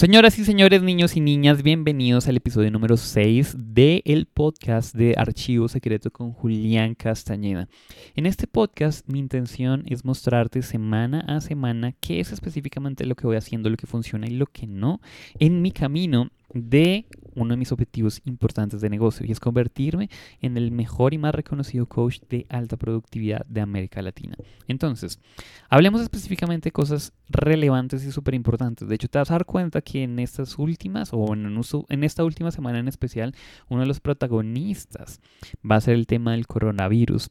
Señoras y señores, niños y niñas, bienvenidos al episodio número 6 del podcast de Archivo Secreto con Julián Castañeda. En este podcast mi intención es mostrarte semana a semana qué es específicamente lo que voy haciendo, lo que funciona y lo que no en mi camino de uno de mis objetivos importantes de negocio y es convertirme en el mejor y más reconocido coach de alta productividad de América Latina. Entonces, hablemos específicamente de cosas relevantes y súper importantes. De hecho, te vas a dar cuenta que en estas últimas, o en, en esta última semana en especial, uno de los protagonistas va a ser el tema del coronavirus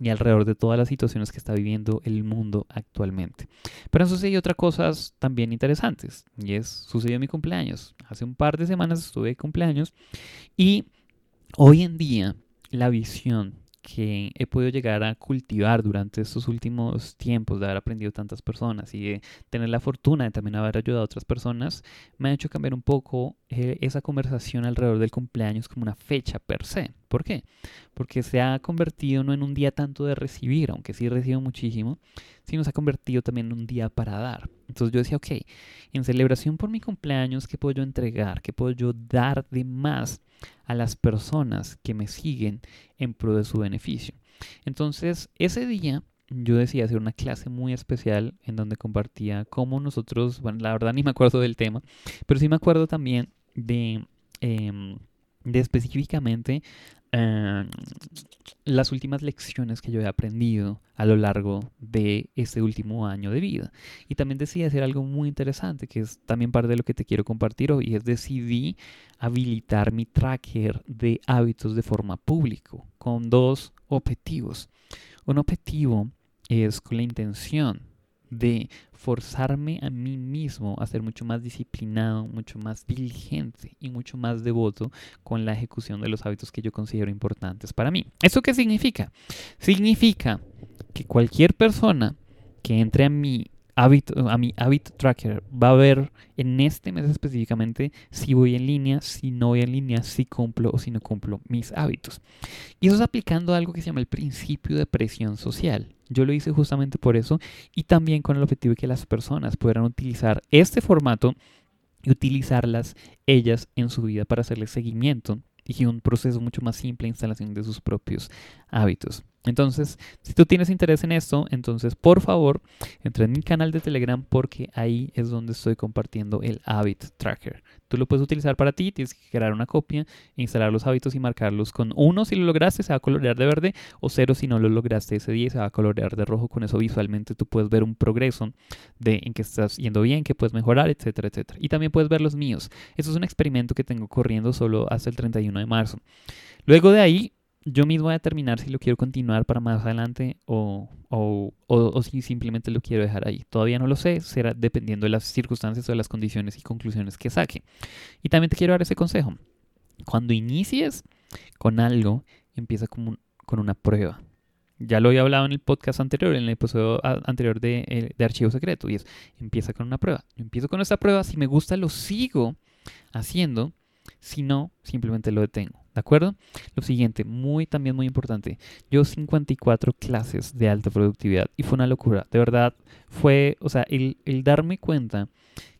y alrededor de todas las situaciones que está viviendo el mundo actualmente. Pero han sucedido otras cosas también interesantes y es, sucedió mi cumpleaños. Hace un par de semanas estuve de cumpleaños y hoy en día la visión que he podido llegar a cultivar durante estos últimos tiempos de haber aprendido tantas personas y de tener la fortuna de también haber ayudado a otras personas, me ha hecho cambiar un poco eh, esa conversación alrededor del cumpleaños como una fecha per se. ¿Por qué? Porque se ha convertido no en un día tanto de recibir, aunque sí recibo muchísimo, sino se ha convertido también en un día para dar. Entonces yo decía, ok, en celebración por mi cumpleaños, ¿qué puedo yo entregar? ¿Qué puedo yo dar de más a las personas que me siguen en pro de su beneficio? Entonces, ese día yo decidí hacer una clase muy especial en donde compartía cómo nosotros, bueno, la verdad ni me acuerdo del tema, pero sí me acuerdo también de, em, de específicamente Em, las últimas lecciones que yo he aprendido a lo largo de este último año de vida. Y también decidí hacer algo muy interesante, que es también parte de lo que te quiero compartir hoy, es decidí habilitar mi tracker de hábitos de forma pública con dos objetivos. Un objetivo es con la intención de forzarme a mí mismo a ser mucho más disciplinado, mucho más diligente y mucho más devoto con la ejecución de los hábitos que yo considero importantes para mí. ¿Eso qué significa? Significa que cualquier persona que entre a mi hábito, a mi habit tracker va a ver en este mes específicamente si voy en línea, si no voy en línea, si cumplo o si no cumplo mis hábitos. Y eso es aplicando algo que se llama el principio de presión social. Yo lo hice justamente por eso y también con el objetivo de que las personas puedan utilizar este formato y utilizarlas ellas en su vida para hacerle seguimiento y un proceso mucho más simple de instalación de sus propios hábitos. Entonces, si tú tienes interés en esto, entonces por favor entra en mi canal de Telegram porque ahí es donde estoy compartiendo el Habit Tracker. Tú lo puedes utilizar para ti, tienes que crear una copia, instalar los hábitos y marcarlos con uno si lo lograste, se va a colorear de verde, o cero si no lo lograste ese día, se va a colorear de rojo. Con eso visualmente tú puedes ver un progreso de en que estás yendo bien, que puedes mejorar, etcétera, etcétera. Y también puedes ver los míos. Eso es un experimento que tengo corriendo solo hasta el 31 de marzo. Luego de ahí yo mismo voy a determinar si lo quiero continuar para más adelante o, o, o, si simplemente lo quiero dejar ahí. Todavía no lo sé, será dependiendo de las circunstancias o de las condiciones y conclusiones que saque. Y también te quiero dar ese consejo. Cuando inicies con algo, empieza con, con una prueba. Ya lo había hablado en el podcast anterior, en el episodio anterior de, eh, de Archivo Secreto, y es, empieza con una prueba. Yo empiezo con esta prueba, si me gusta lo sigo haciendo, si no, simplemente lo detengo. ¿De acuerdo? Lo siguiente, muy también muy importante. Yo 54 clases de alta productividad y fue una locura. De verdad, fue, o sea, el, el darme cuenta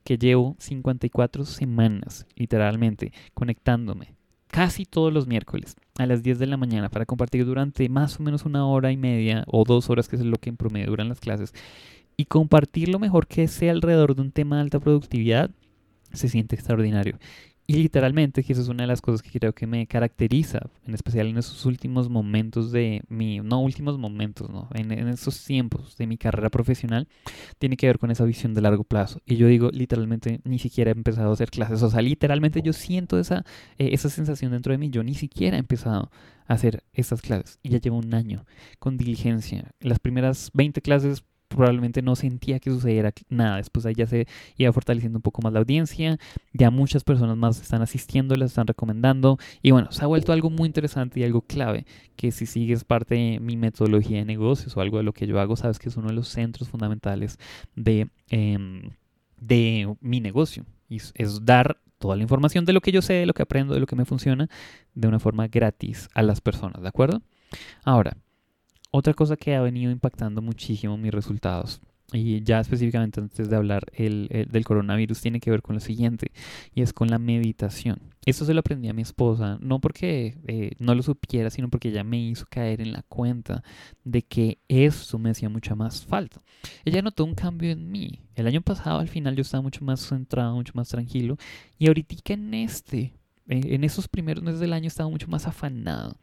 que llevo 54 semanas, literalmente, conectándome casi todos los miércoles a las 10 de la mañana para compartir durante más o menos una hora y media o dos horas, que es lo que en promedio duran las clases, y compartir lo mejor que sea alrededor de un tema de alta productividad, se siente extraordinario. Y literalmente, que eso es una de las cosas que creo que me caracteriza, en especial en esos últimos momentos de mi, no últimos momentos, ¿no? En, esos tiempos de mi carrera profesional, tiene que ver con esa visión de largo plazo. Y yo digo, literalmente, ni siquiera he empezado a hacer clases. O sea, literalmente yo siento esa, eh, esa sensación dentro de mí. Yo ni siquiera he empezado a hacer estas clases. Y ya llevo un año con diligencia. Las primeras 20 clases probablemente no sentía que sucediera nada. Después ahí ya se iba fortaleciendo un poco más la audiencia, ya muchas personas más están asistiendo, las están recomendando y bueno, se ha vuelto algo muy interesante y algo clave que si sigues parte de mi metodología de negocios o algo de lo que yo hago, sabes que es uno de los centros fundamentales de, em, de mi negocio. Es dar toda la información de lo que yo sé, de lo que aprendo, de lo que me funciona, de una forma gratis a las personas, ¿de acuerdo? Ahora, otra cosa que ha venido impactando muchísimo mis resultados y ya específicamente antes de hablar el, del coronavirus, tiene que ver con lo siguiente, y es con la meditación. Esto se lo aprendí a mi esposa, no porque eh, no lo supiera, sino porque ella me hizo caer en la cuenta de que eso me hacía mucha más falta. Ella notó un cambio en mí. El año pasado al final yo estaba mucho más centrado, mucho más tranquilo, y ahorita en este, en esos primeros meses del año estaba mucho más afanado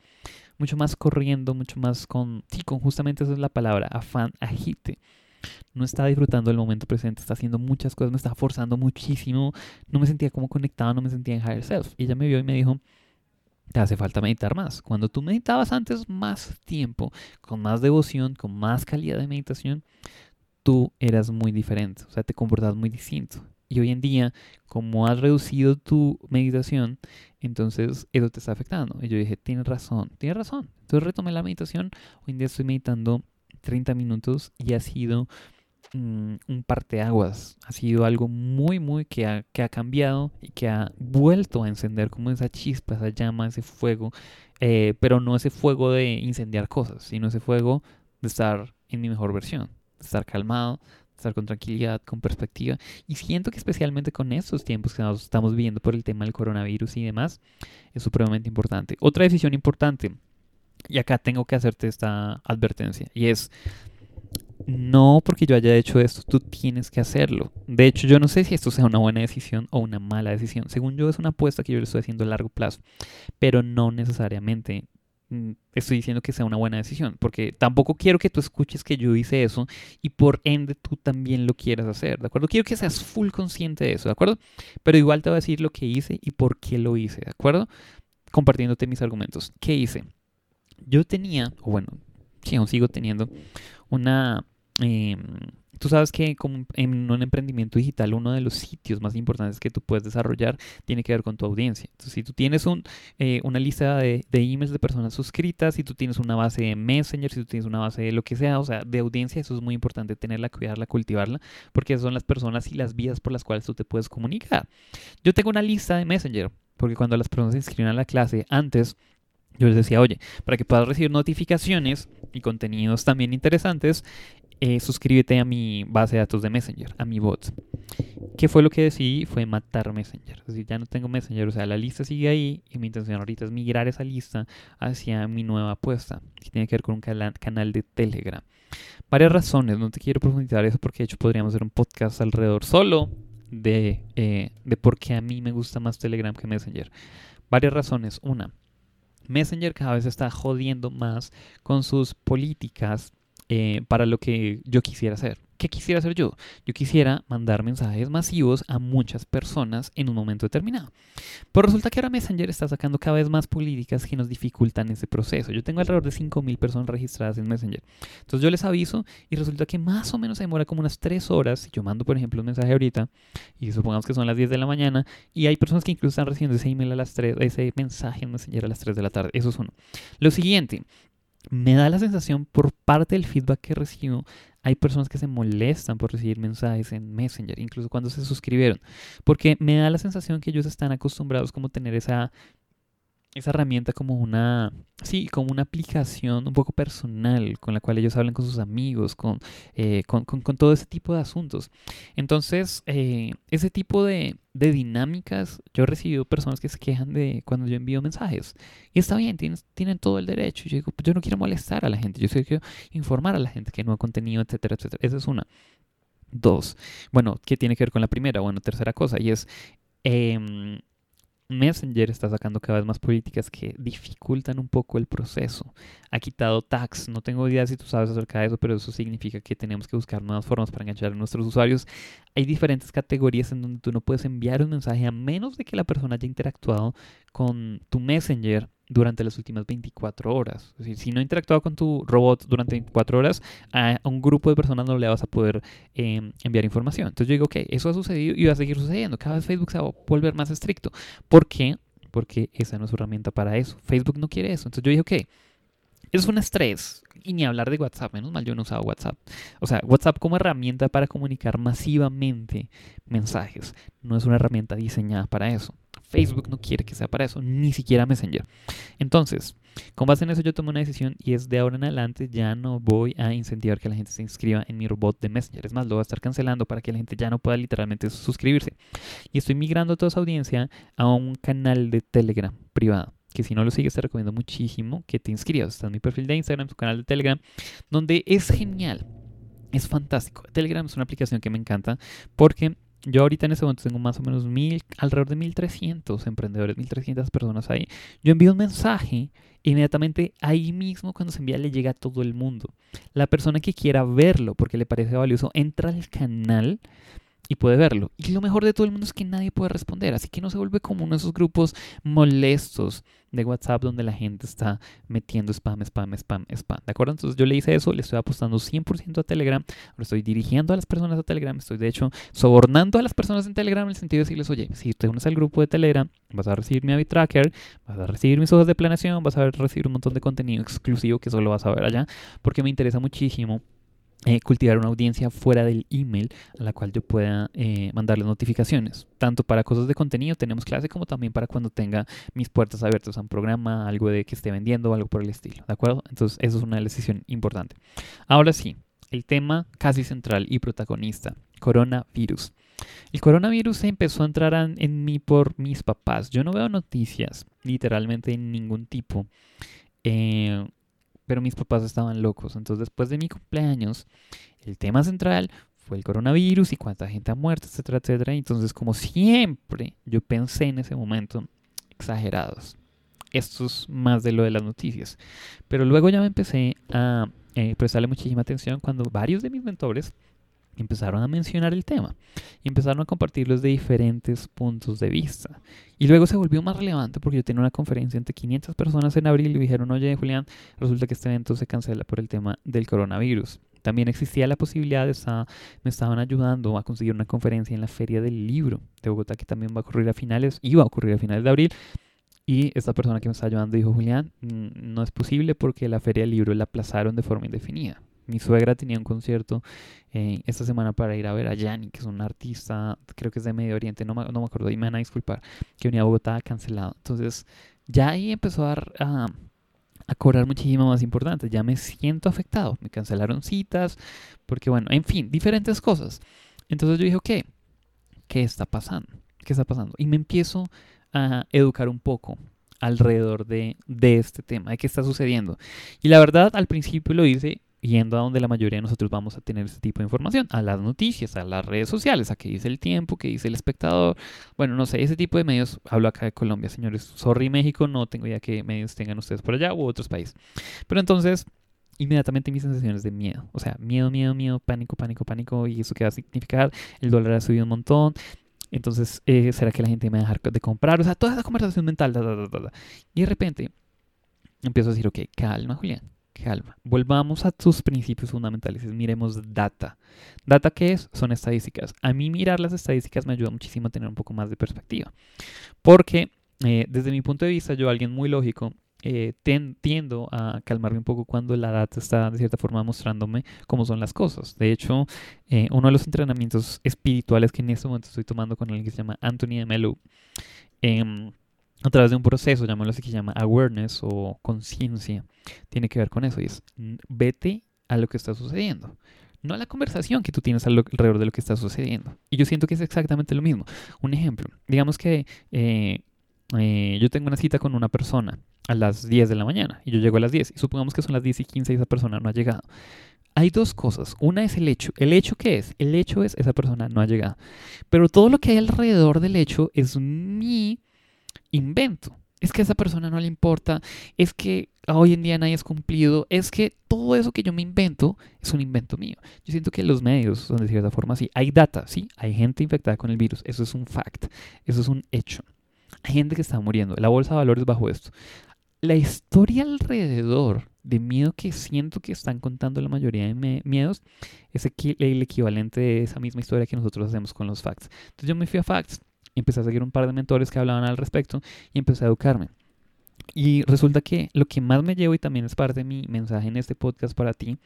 mucho más corriendo, mucho más con, sí, con justamente esa es la palabra, afán, agite no estaba disfrutando del momento presente, está haciendo muchas cosas, me estaba forzando muchísimo, no me sentía como conectado, no me sentía en higher self. Y ella me vio y me dijo, te hace falta meditar más. Cuando tú meditabas antes más tiempo, con más devoción, con más calidad de meditación, tú eras muy diferente, o sea, te comportabas muy distinto. Y hoy en día, como has reducido tu meditación, entonces eso te está afectando. Y yo dije, tienes razón, tienes razón. Entonces retomé la meditación. Hoy en día estoy meditando 30 minutos y ha sido mm, un parteaguas. Ha sido algo muy, muy que ha, que ha cambiado y que ha vuelto a encender como esa chispa, esa llama, ese fuego. Eh, pero no ese fuego de incendiar cosas, sino ese fuego de estar en mi mejor versión, de estar calmado, estar con tranquilidad, con perspectiva. Y siento que especialmente con estos tiempos que nos estamos viviendo por el tema del coronavirus y demás, es supremamente importante. Otra decisión importante y acá tengo que hacerte esta advertencia. Y es, no porque yo haya hecho esto, tú tienes que hacerlo. De hecho, yo no sé si esto sea una buena decisión o una mala decisión. Según yo, es una apuesta que yo le estoy haciendo a largo plazo. Pero no necesariamente estoy diciendo que sea una buena decisión. Porque tampoco quiero que tú escuches que yo hice eso y por ende tú también lo quieras hacer. ¿De acuerdo? Quiero que seas full consciente de eso. ¿De acuerdo? Pero igual te voy a decir lo que hice y por qué lo hice. ¿De acuerdo? Compartiéndote mis argumentos. ¿Qué hice? yo tenía, o bueno, sí, aún sigo teniendo, una... Em, tú sabes que como en un emprendimiento digital uno de los sitios más importantes que tú puedes desarrollar tiene que ver con tu audiencia. Entonces, si tú tienes eh, una lista de, emails de personas suscritas, si tú tienes una base de Messenger, si tú tienes una base de lo que sea, o sea, de audiencia, eso es muy importante tenerla, cuidarla, cultivarla, porque son las personas y las vías por las cuales tú te puedes comunicar. Yo tengo una lista de Messenger, porque cuando las personas se inscriben a la clase, antes yo les decía, oye, para que puedas recibir notificaciones y contenidos también interesantes, eh, suscríbete a mi base de datos de Messenger, a mi bot. ¿Qué fue lo que decidí? Fue matar Messenger. Es decir, ya no tengo Messenger, o sea, la lista sigue ahí y mi intención ahorita es migrar esa lista hacia mi nueva apuesta, que tiene que ver con un canal de Telegram. Varias razones, no te quiero profundizar eso porque de hecho podríamos hacer un podcast alrededor solo de, eh, de por qué a mí me gusta más Telegram que Messenger. Varias razones. Una, Messenger cada vez está jodiendo más con sus políticas eh, para lo que yo quisiera hacer. ¿Qué quisiera hacer yo? Yo quisiera mandar mensajes masivos a muchas personas en un momento determinado. Pues resulta que ahora Messenger está sacando cada vez más políticas que nos dificultan ese proceso. Yo tengo alrededor de 5.000 personas registradas en Messenger. Entonces yo les aviso y resulta que más o menos se demora como unas 3 horas. Si yo mando, por ejemplo, un mensaje ahorita y supongamos que son las 10 de la mañana y hay personas que incluso están recibiendo ese email a las 3, ese mensaje en Messenger a las 3 de la tarde. Eso es uno. Lo siguiente, me da la sensación por parte del feedback que recibo, hay personas que se molestan por recibir mensajes en Messenger, incluso cuando se suscribieron, porque me da la sensación que ellos están acostumbrados como tener esa esa herramienta como una, sí, como una aplicación un poco personal con la cual ellos hablan con sus amigos, con, eh, con, todo ese tipo de asuntos. Entonces, eh, ese tipo de, dinámicas, yo he recibido personas que se quejan de cuando yo envío mensajes. Y está bien, tienen, tienen todo el derecho. Yo digo, yo no quiero molestar a la gente, yo quiero informar a la gente que no ha contenido, etcétera, etcétera. Esa es una. Dos. Bueno, ¿qué tiene que ver con la primera? Bueno, tercera cosa, y es... Em, Messenger está sacando cada vez más políticas que dificultan un poco el proceso. Ha quitado tags. No tengo idea si tú sabes acerca de eso, pero eso significa que tenemos que buscar nuevas formas para enganchar a nuestros usuarios. Hay diferentes categorías en donde tú no puedes enviar un mensaje a menos de que la persona haya interactuado con tu Messenger durante las últimas 24 horas. Es decir, si no ha interactuado con tu robot durante 24 horas, a un grupo de personas no le vas a poder em, enviar información. Entonces yo digo, ok, eso ha sucedido y va a seguir sucediendo. Cada vez Facebook se va a volver más estricto. ¿Por qué? Porque esa no es su herramienta para eso. Facebook no quiere eso. Entonces yo dije, ok, es un estrés. Y ni hablar de WhatsApp, menos mal yo no usaba WhatsApp. O sea, WhatsApp como herramienta para comunicar masivamente mensajes. No es una herramienta diseñada para eso. Facebook no quiere que sea para eso, ni siquiera Messenger. Entonces, con base en eso yo tomé una decisión y es de ahora en adelante ya no voy a incentivar que la gente se inscriba en mi robot de Messenger. Es más, lo voy a estar cancelando para que la gente ya no pueda literalmente suscribirse. Y estoy migrando toda esa audiencia a un canal de Telegram privado que si no lo sigues te recomiendo muchísimo que te inscribas. Está en mi perfil de Instagram, su canal de Telegram, donde es genial, es fantástico. Telegram es una aplicación que me encanta porque yo ahorita en ese momento tengo más o menos mil, alrededor de 1300 emprendedores, 1300 personas ahí. Yo envío un mensaje inmediatamente ahí mismo cuando se envía le llega a todo el mundo. La persona que quiera verlo porque le parece valioso entra al canal y puede verlo. Y lo mejor de todo el mundo es que nadie puede responder, así que no se vuelve como uno de esos grupos molestos de WhatsApp donde la gente está metiendo spam, spam, spam, spam. ¿De acuerdo? Entonces yo le hice eso, le estoy apostando 100% a Telegram, ahora estoy dirigiendo a las personas a Telegram, estoy de hecho sobornando a las personas en Telegram en el sentido de decirles, oye, si te unes al grupo de Telegram, vas a recibir mi tracker, vas a recibir mis hojas de planeación, vas a recibir un montón de contenido exclusivo que solo vas a ver allá, porque me interesa muchísimo eh, cultivar una audiencia fuera del email a la cual yo pueda eh, mandarle notificaciones. Tanto para cosas de contenido, tenemos clase, como también para cuando tenga mis puertas abiertas a un programa, algo de que esté vendiendo algo por el estilo. ¿De acuerdo? Entonces, eso es una decisión importante. Ahora sí, el tema casi central y protagonista, coronavirus. El coronavirus empezó a entrar en mí por mis papás. Yo no veo noticias, literalmente en ningún tipo. Eh, pero mis papás estaban locos. Entonces después de mi cumpleaños, el tema central fue el coronavirus y cuánta gente ha muerto, etcétera, etcétera. Entonces como siempre, yo pensé en ese momento, exagerados. Esto es más de lo de las noticias. Pero luego ya me empecé a eh, prestarle muchísima atención cuando varios de mis mentores empezaron a mencionar el tema y empezaron a compartirlo de diferentes puntos de vista. Y luego se volvió más relevante porque yo tenía una conferencia entre 500 personas en abril y dijeron, oye Julián, resulta que este evento se cancela por el tema del coronavirus. También existía la posibilidad estar, me estaban ayudando a conseguir una conferencia en la Feria del Libro de Bogotá que también va a ocurrir a finales, iba a ocurrir a finales de abril. Y esta persona que me está ayudando dijo, Julián, no es posible porque la Feria del Libro la aplazaron de forma indefinida mi suegra tenía un concierto eh, esta semana para ir a ver a Yanni, que es un artista, creo que es de Medio Oriente, no me, no me acuerdo, y me van a disculpar, que venía a Bogotá cancelado. Entonces, ya ahí empezó a, a, cobrar muchísimo más importante. Ya me siento afectado. Me cancelaron citas, porque bueno, en fin, diferentes cosas. Entonces yo dije, ok, ¿qué está pasando? ¿Qué está pasando? Y me empiezo a educar un poco alrededor de, de este tema, de qué está sucediendo. Y la verdad, al principio lo hice yendo a donde la mayoría de nosotros vamos a tener este tipo de información, a las noticias, a las redes sociales, a qué dice el tiempo, qué dice el espectador. Bueno, no sé, ese tipo de medios, hablo acá de Colombia, señores. Sorry México, no tengo idea qué medios tengan ustedes por allá u otros países. Pero entonces, inmediatamente mis sensaciones de miedo. O sea, miedo, miedo, miedo, pánico, pánico, pánico. ¿Y eso qué va a significar? El dólar ha subido un montón. Entonces, eh, ¿será que la gente me va a dejar de comprar? O sea, toda esa conversación mental. y de repente empiezo a decir, ok, calma, Julián calma. Volvamos a tus principios fundamentales. Miremos data. ¿Data qué es? Son estadísticas. A mí mirar las estadísticas me ayuda muchísimo a tener un poco más de perspectiva. Porque eh, desde mi punto de vista, yo, alguien muy lógico, eh, tiendo a calmarme un poco cuando la data está de cierta forma mostrándome cómo son las cosas. De hecho, eh, uno de los entrenamientos espirituales que en este momento estoy tomando con alguien que se llama Anthony de eh, a través de un proceso, llamémoslo así, que se llama awareness o conciencia, tiene que ver con eso. Y es, vete a lo que está sucediendo. No a la conversación que tú tienes alrededor de lo que está sucediendo. Y yo siento que es exactamente lo mismo. Un ejemplo, digamos que eh, eh, yo tengo una cita con una persona a las 10 de la mañana y yo llego a las 10 y supongamos que son las 10 y 15 y esa persona no ha llegado. Hay dos cosas. Una es el hecho. ¿El hecho qué es? El hecho es esa persona no ha llegado. Pero todo lo que hay alrededor del hecho es mi invento. Es que a esa persona no le importa, es que hoy en día nadie es cumplido, es que todo eso que yo me invento es un invento mío. Yo siento que los medios son de cierta forma así. Hay data, sí, hay gente infectada con el virus, eso es un fact, eso es un hecho. Hay gente que está muriendo, la bolsa de valores bajo esto. La historia alrededor de miedo que siento que están contando la mayoría de miedos es el equivalente de esa misma historia que nosotros hacemos con los facts. Entonces yo me fui a facts empecé a seguir un par de mentores que hablaban al respecto y empecé a educarme. Y resulta que lo que más me llevo y también es parte de mi mensaje en este podcast para ti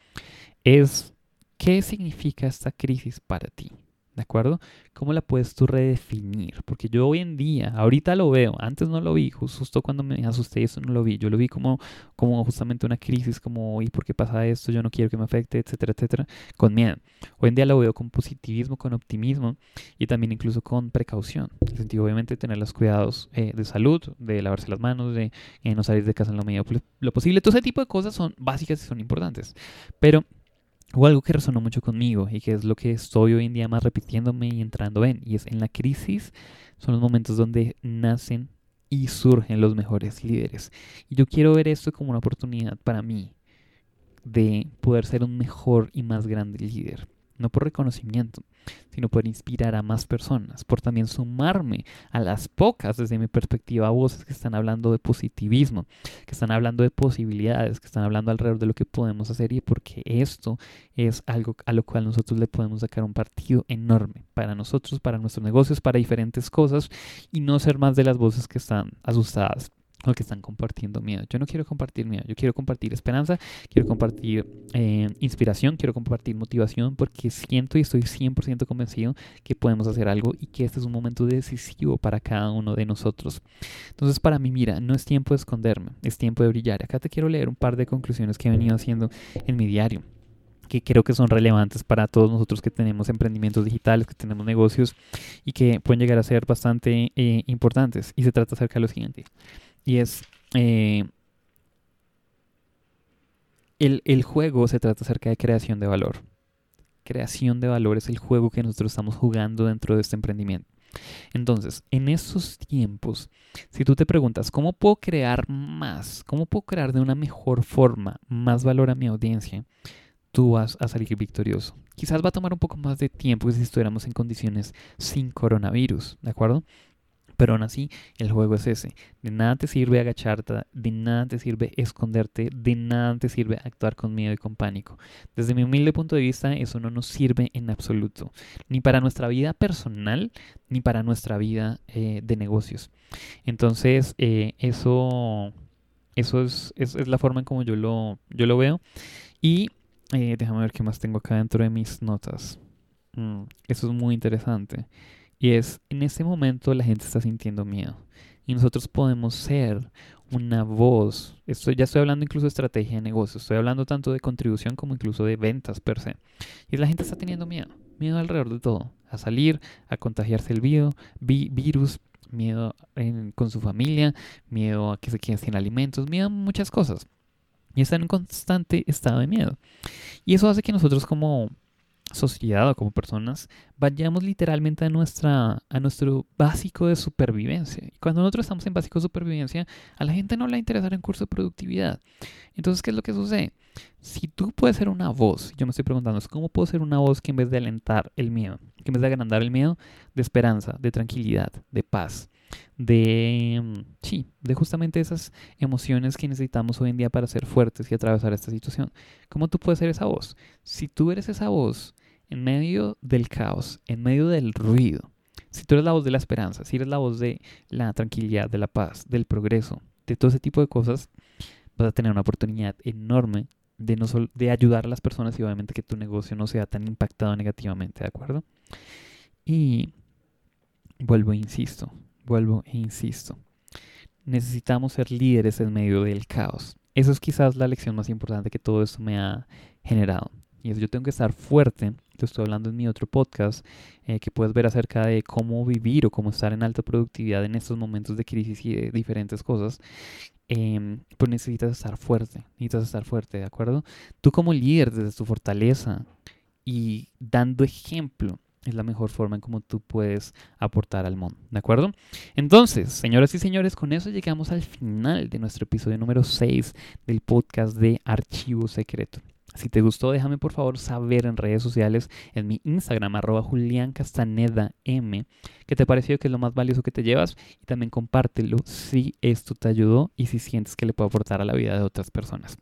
es qué significa esta crisis para ti. ¿De acuerdo? ¿Cómo la puedes tú redefinir? Porque yo hoy en día, ahorita lo veo, antes no lo vi, justo cuando me asusté eso no lo vi, yo lo vi como, como justamente una crisis, como, ¿y por qué pasa esto? Yo no quiero que me afecte, etcétera, etcétera, con miedo. Hoy en día lo veo con positivismo, con optimismo y también incluso con precaución. En el sentido, obviamente, de tener los cuidados eh, de salud, de lavarse las manos, de eh, no salir de casa en lo, medio, lo posible. Todo ese tipo de cosas son básicas y son importantes. Pero o algo que resonó mucho conmigo y que es lo que estoy hoy en día más repitiéndome y entrando en, y es en la crisis son los momentos donde nacen y surgen los mejores líderes. Y yo quiero ver esto como una oportunidad para mí de poder ser un mejor y más grande líder no por reconocimiento, sino por inspirar a más personas, por también sumarme a las pocas, desde mi perspectiva, voces que están hablando de positivismo, que están hablando de posibilidades, que están hablando alrededor de lo que podemos hacer y porque esto es algo a lo cual nosotros le podemos sacar un partido enorme para nosotros, para nuestros negocios, para diferentes cosas y no ser más de las voces que están asustadas o que están compartiendo miedo. Yo no quiero compartir miedo, yo quiero compartir esperanza, quiero compartir eh, inspiración, quiero compartir motivación porque siento y estoy 100% convencido que podemos hacer algo y que este es un momento decisivo para cada uno de nosotros. Entonces para mí, mira, no es tiempo de esconderme, es tiempo de brillar. Acá te quiero leer un par de conclusiones que he venido haciendo en mi diario que creo que son relevantes para todos nosotros que tenemos emprendimientos digitales, que tenemos negocios y que pueden llegar a ser bastante eh, importantes. Y se trata acerca de lo siguiente. Y es... Eh, el, juego se trata acerca de creación de valor. Creación de valor es el juego que nosotros estamos jugando dentro de este emprendimiento. Entonces, en estos tiempos, si tú te preguntas, ¿cómo puedo crear más? ¿Cómo puedo crear de una mejor forma más valor a mi audiencia? Tú vas a salir victorioso. Quizás va a tomar un poco más de tiempo que si estuviéramos en condiciones sin coronavirus, ¿de acuerdo? Pero aún así, el juego es ese. De nada te sirve agacharte, de nada te sirve esconderte, de nada te sirve actuar con miedo y con pánico. Desde mi humilde punto de vista, eso no nos sirve en absoluto. Ni para nuestra vida personal, ni para nuestra vida eh, de negocios. Entonces, eh, eso, eso es, es, la forma en como yo lo, yo lo veo. Y eh, déjame ver qué más tengo acá dentro de mis notas. Mm, eso es muy interesante. Y es, en este momento la gente está sintiendo miedo. Y nosotros podemos ser una voz. Esto, ya estoy hablando incluso de estrategia de negocio. Estoy hablando tanto de contribución como incluso de ventas per se. Y la gente está teniendo miedo. Miedo alrededor de todo. A salir, a contagiarse el virus, miedo con su familia, miedo a que se queden sin alimentos, miedo a muchas cosas. Y están en un constante estado de miedo. Y eso hace que nosotros como sociedad o como personas vayamos literalmente a, nuestra, a nuestro básico de supervivencia. Y cuando nosotros estamos en básico de supervivencia, a la gente no le va a interesar en curso de productividad. Entonces, ¿qué es lo que sucede? Si tú puedes ser una voz, yo me estoy preguntando, ¿cómo puedo ser una voz que en vez de alentar el miedo, que en vez de agrandar el miedo, de esperanza, de tranquilidad, de paz, de, mm, sí, de justamente esas emociones que necesitamos hoy en día para ser fuertes y atravesar esta situación. ¿Cómo tú puedes ser esa voz? Si tú eres esa voz en medio del caos, en medio del ruido, si tú eres la voz de la esperanza, si eres la voz de la tranquilidad, de la paz, del progreso, de todo ese tipo de cosas, vas a tener una oportunidad enorme de, no de ayudar a las personas y obviamente que tu negocio no sea tan impactado negativamente, ¿de acuerdo? Y vuelvo e insisto, vuelvo e insisto. Necesitamos ser líderes en medio del caos. Esa es quizás la lección más importante que todo esto me ha generado. Y es yo tengo que estar fuerte. Estoy hablando en mi otro podcast eh, que puedes ver acerca de cómo vivir o cómo estar en alta productividad en estos momentos de crisis y de diferentes cosas. Eh, pues necesitas estar fuerte. Necesitas estar fuerte, ¿de acuerdo? Tú como líder desde tu fortaleza y dando ejemplo es la mejor forma en cómo tú puedes aportar al mundo, ¿de acuerdo? Entonces, señoras y señores, con eso llegamos al final de nuestro episodio número 6 del podcast de Archivo Secreto. Si te gustó, déjame por favor saber en redes sociales, en mi Instagram, arroba Julián Castaneda M, qué te pareció, que es lo más valioso que te llevas y también compártelo si esto te ayudó y si sientes que le puede aportar a la vida de otras personas.